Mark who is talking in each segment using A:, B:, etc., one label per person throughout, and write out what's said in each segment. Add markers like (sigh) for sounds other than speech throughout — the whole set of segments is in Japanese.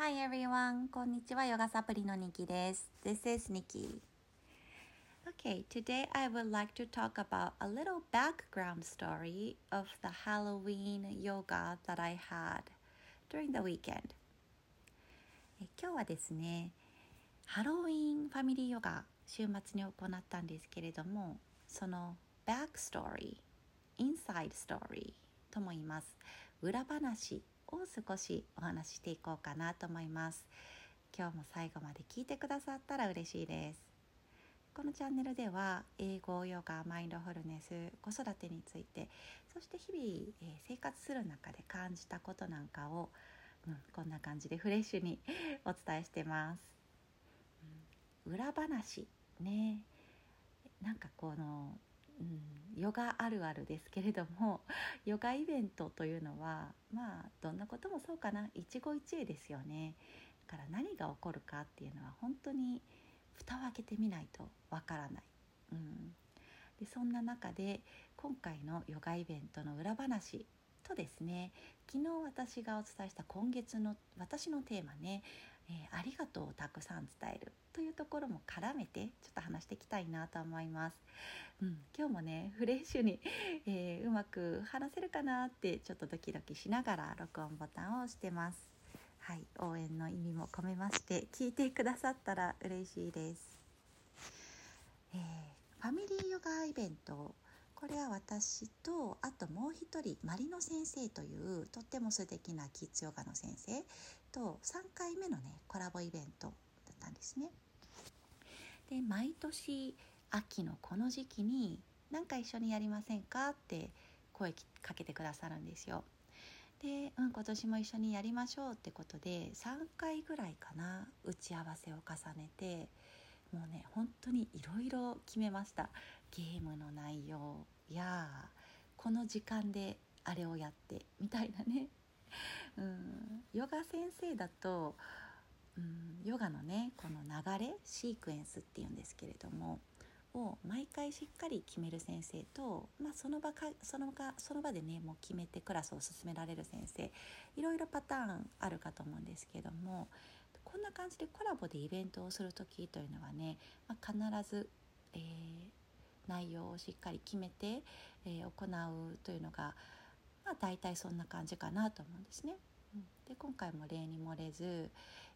A: Hi everyone! こんにちは、ヨガサプリのニキです。This is Nikki. Okay, today I would like to talk about a little background story of the Halloween yoga that I had during the weekend. 今日はですね、ハロウィンファミリーヨガ週末に行ったんですけれども、その back story, inside story とも言います。裏話を少しお話ししていこうかなと思います。今日も最後まで聞いてくださったら嬉しいです。このチャンネルでは英語ヨガマインドフルネス子育てについてそして日々、えー、生活する中で感じたことなんかを、うん、こんな感じでフレッシュに (laughs) お伝えしてます、うん、裏話ね。なんかこのうん、ヨガあるあるですけれども (laughs) ヨガイベントというのはまあどんなこともそうかな。一期一会ですよね。だから何が起こるかっていうのは本当に蓋を開けてみないとわからない、うん、でそんな中で今回のヨガイベントの裏話とですね昨日私がお伝えした今月の私のテーマねえー、ありがとうをたくさん伝えるというところも絡めてちょっと話していきたいなと思います、うん、今日もねフレッシュに、えー、うまく話せるかなってちょっとドキドキしながら録音ボタンを押してます。はい応援の意味も込めまして聞いてくださったら嬉しいです、えー、ファミリーヨガイベントこれは私とあともう一人マリノ先生というとっても素敵なキッズヨガの先生と3回目のねコラボイベントだったんですね。で毎年秋のこの時期に「何か一緒にやりませんか?」って声かけてくださるんですよ。で、うん、今年も一緒にやりましょうってことで3回ぐらいかな打ち合わせを重ねてもうね本当にいろいろ決めました。ゲームの内容やこの時間であれをやってみたいなね、うん、ヨガ先生だと、うん、ヨガのねこの流れシークエンスっていうんですけれどもを毎回しっかり決める先生と、まあ、その場かその場その場でねもう決めてクラスを進められる先生いろいろパターンあるかと思うんですけどもこんな感じでコラボでイベントをする時というのはね、まあ、必ず、えー、内容をしっかり決めて、えー、行うというのが、まあ、大体そんな感じかなと思うんですね。うん、で今回も例に漏れず、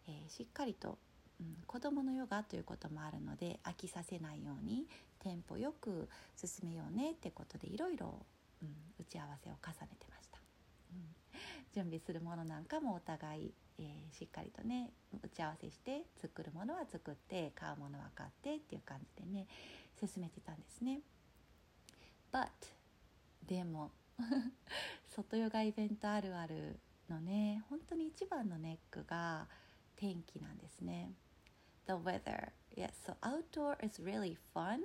A: えー、しっかりと、うん、子どものヨガということもあるので飽きさせないようにテンポよく進めようねってことでいろいろ打ち合わせを重ねてました。(laughs) 準備するものなんかもお互いえー、しっかりとね打ち合わせして作るものは作って買うものは買ってっていう感じでね進めてたんですね。But でも (laughs) 外ヨガイベントあるあるのね本当に一番のネックが天気なんですね。The weather. Yes, so outdoor is really fun,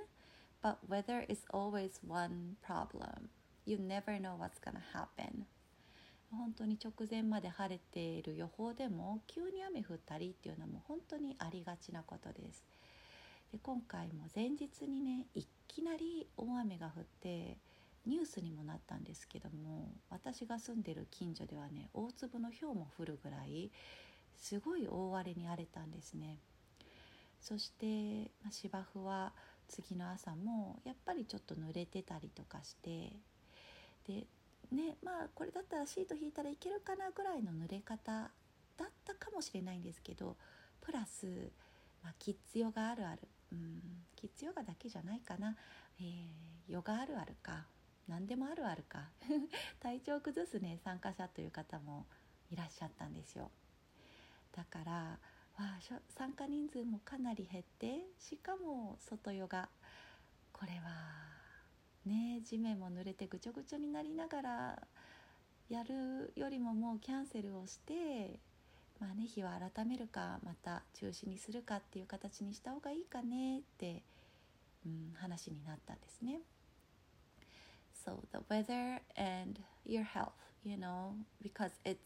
A: but weather is always one problem. You never know what's gonna happen. 本当に直前まで晴れている予報でも急に雨降ったりっていうのも本当にありがちなことです。で今回も前日にねいきなり大雨が降ってニュースにもなったんですけども私が住んでる近所ではね大粒の氷も降るぐらいすごい大荒れに荒れたんですね。そして、芝生は次の朝もやっぱりちょっと濡れてたりとかしてでねまあこれだったらシート引いたらいけるかなぐらいの濡れ方だったかもしれないんですけどプラス、まあ、キッズヨガあるある、うん、キッズヨガだけじゃないかな、えー、ヨガあるあるか何でもあるあるか。(laughs) 体調崩すね参加者という方もいらっしゃったんですよ。だからわ参加人数もかなり減ってしかも外ヨガ。これはね地面も濡れてぐちょぐちょになりながらやるよりももうキャンセルをしてまあね日は改めるかまた中止にするかっていう形にした方がいいかねって、うん、話になったんですね。So the weather and your health, you know, because it's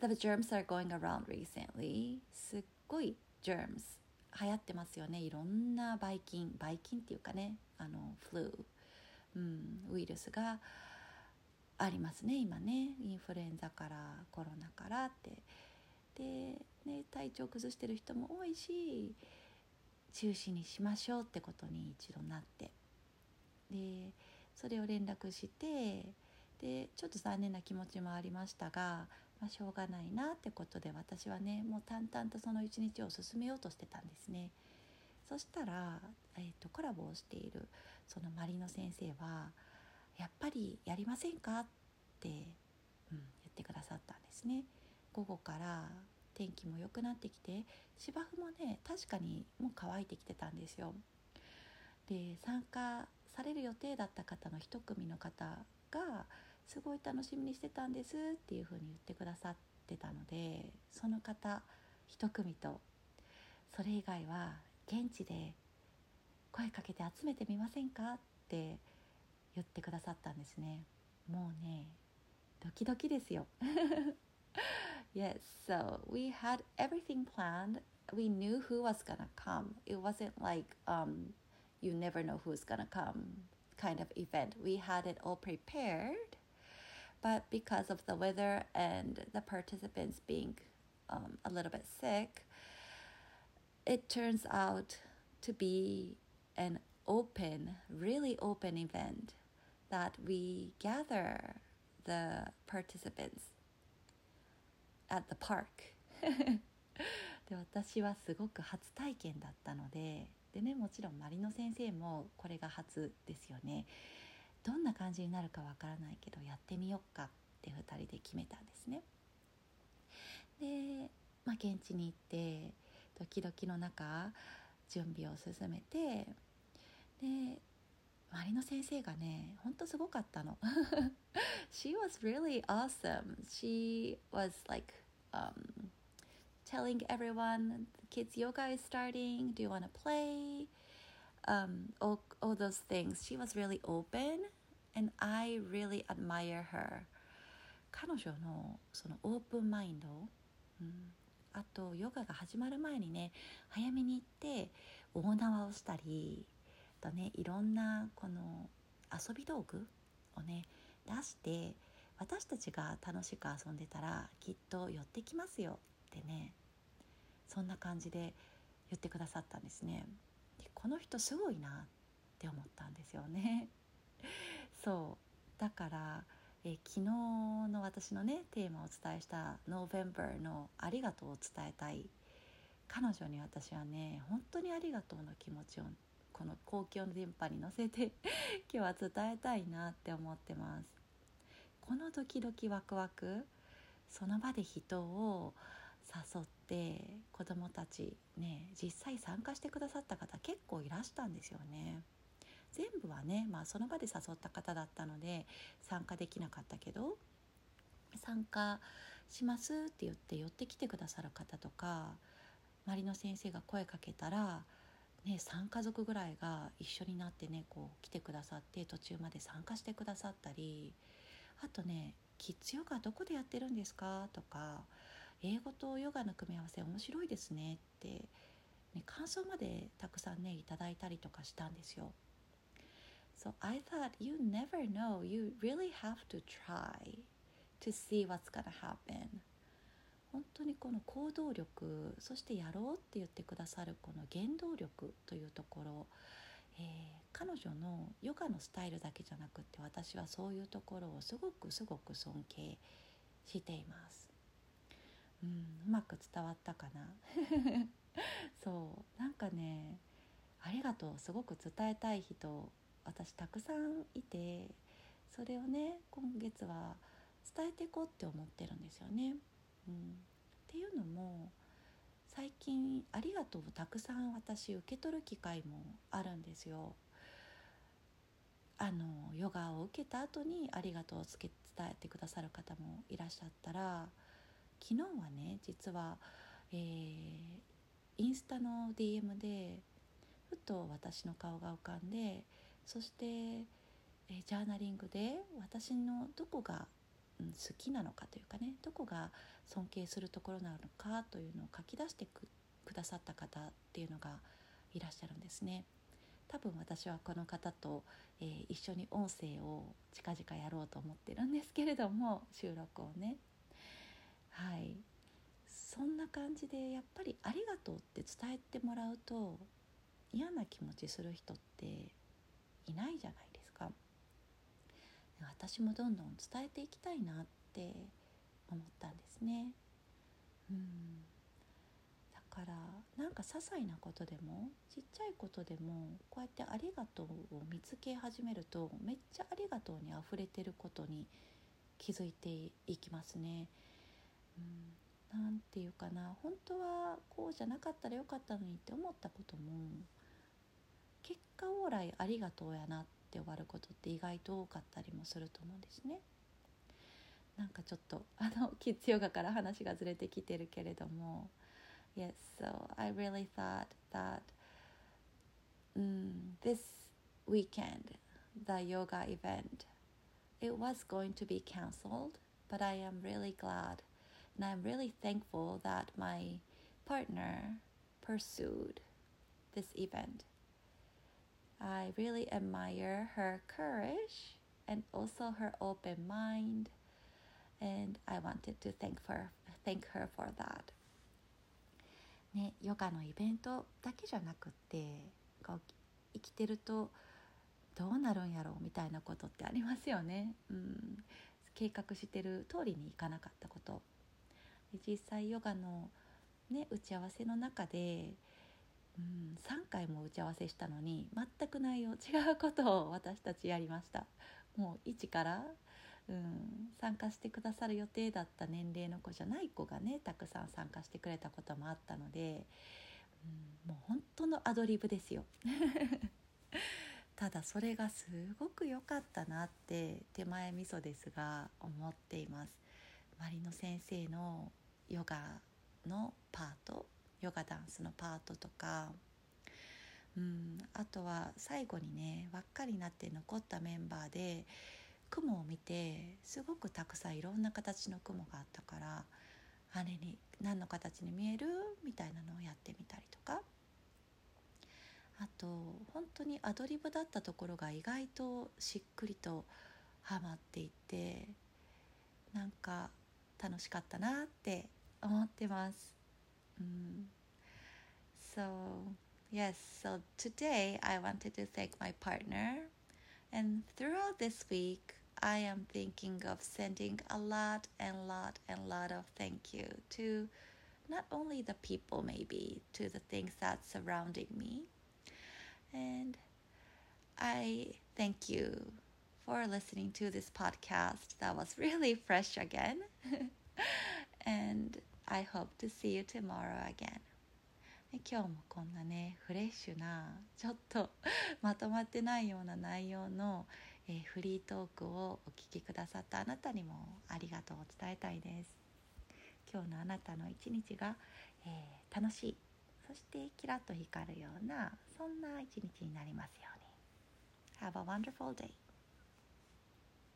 A: the germs are going around recently. すっごい germs 流行ってますよね。いろんなばい菌、ばい菌っていうかね、あの、フルうん、ウイルスがありますね今ね。インフルエンザからコロナからって。で、ね、体調崩してる人も多いし中止にしましょうってことに一度なって。でそれを連絡してでちょっと残念な気持ちもありましたが、まあ、しょうがないなってことで私はねもう淡々とその一日を進めようとしてたんですね。そしたら、えーと、コラボをしているそのマリノ先生は「やっぱりやりませんか?」って、うん、言ってくださったんですね。午後から天気も良くなってきて芝生もね確かにもう乾いてきてたんですよ。で参加される予定だった方の一組の方がすごい楽しみにしてたんですっていうふうに言ってくださってたのでその方一組とそれ以外は現地で声かけて集めてみませんかって言ってくださったんですねもうねドキドキですよ Yes, so we had everything planned. We knew who was gonna come. It wasn't like um, you never know who's gonna come kind of event. We had it all prepared, but because of the weather and the participants being um, a little bit sick, it turns out to be an open, really open event that we gather the participants at the park. (laughs) で私はすごく初体験だったのででねもちろんマリノ先生もこれが初ですよね。どんな感じになるかわからないけどやってみようかって2人で決めたんですね。で、まあ、現地に行ってドキドキの中準備を進めてでマリノ先生がねほんとすごかったの She was really awesome She was like、um, telling everyone kids yoga is starting do you want to play um, all, all those things she was really open and I really admire her 彼女のそのオープンマインド、うん、あとヨガが始まる前にね早めに行って大縄をしたりとねいろんなこの遊び道具をね出して私たちが楽しく遊んでたらきっと寄ってきますよってねそんな感じで言ってくださったんですね。でこの人すごいなって思ったんですよね。(laughs) そう。だからえ昨日の私のねテーマをお伝えした「November」の「ありがとう」を伝えたい彼女に私はね本当にありがとうの気持ちをこの公共の電波に乗せて (laughs) 今日は伝えたいなって思ってますこのドキドキワクワクその場で人を誘って子どもたちね実際参加してくださった方結構いらしたんですよね。全部はね、まあ、その場で誘った方だったので参加できなかったけど参加しますって言って寄ってきてくださる方とか周りの先生が声かけたら、ね、3家族ぐらいが一緒になってねこう来てくださって途中まで参加してくださったりあとね「キッズヨガどこでやってるんですか?」とか英語とヨガの組み合わせ面白いですねって、ね、感想までたくさんねいただいたりとかしたんですよ。So I thought you never know. You really have to try to see what's gonna happen. 本当にこの行動力そしてやろうって言ってくださるこの原動力というところ、えー、彼女のヨガのスタイルだけじゃなくて私はそういうところをすごくすごく尊敬しています。うん、うまく伝わったかな？(laughs) そうなんかねありがとうすごく伝えたい人私たくさんいてそれをね今月は伝えていこうって思ってるんですよね。うん、っていうのも最近「ありがとう」をたくさん私受け取る機会もあるんですよ。あのヨガを受けた後に「ありがとう」を伝えてくださる方もいらっしゃったら昨日はね実は、えー、インスタの DM でふと私の顔が浮かんでそして、えー、ジャーナリングで私のどこが、うん、好きなのかというかねどこが尊敬するところなのかというのを書き出してくださった方っていうのがいらっしゃるんですね。多分私はこの方と、えー、一緒に音声を近々やろうと思ってるんですけれども収録をねはいそんな感じでやっぱり「ありがとう」って伝えてもらうと嫌な気持ちする人っていないじゃないですか。私もどんどん伝えていきたいなって思ったんですね。うん。だからなんか些細なことでもちっちゃいことでもこうやって「ありがとう」を見つけ始めるとめっちゃ「ありがとう」にあふれてることに気づいていきますね。うん。なんていうかな。本当はこうじゃなかったらよかったのにって思ったことも結果往来ありがとうやなって終わることって意外と多かったりもすると思うんですね。なんかちょっとあのキッズヨガから話がずれてきてるけれども Yes, so I really thought that um, this weekend the yoga event it was going to be cancelled but I am really glad And I'm really thankful that my partner pursued this event. I really admire her courage and also her open mind, and I wanted to thank her, thank her for that. ね、ヨガのイベントだけじゃなくてこう生きてるとどうなるんやろうみたいなことってありますよね。うん、計画してる通りにいかなかったこと実際ヨガの、ね、打ち合わせの中で、うん、3回も打ち合わせしたのに全く内容違うことを私たちやりました。もう1から、うん、参加してくださる予定だった年齢の子じゃない子がねたくさん参加してくれたこともあったので、うん、もう本当のアドリブですよ。(laughs) ただそれがすごく良かったなって手前味噌ですが思っています。マリの先生のヨガのパートヨガダンスのパートとか、うん、あとは最後にね輪っかりなって残ったメンバーで雲を見てすごくたくさんいろんな形の雲があったからあれに何の形に見える？みたいなのをやってみたりとか。あと本当にアドリブだったところが意外としっくりとはまっていてなんか楽しかったなって思ってます。Mm. うん、so yes, so today I wanted to thank my partner, and throughout this week I am thinking of sending a lot and lot and lot of thank you to not only the people maybe to the things that surrounding me. And I thank you for listening to this podcast. That was (laughs) really fresh again. (laughs) And I hope to see you tomorrow again. 今日もこんなねフレッシュなちょっと (laughs) まとまってないような内容の、えー、フリートークをお聞きくださったあなたにもありがとうを伝えたいです。今日のあなたの一日が、えー、楽しいそしてキラッと光るようなそんな一日になりますように。Have a wonderful day.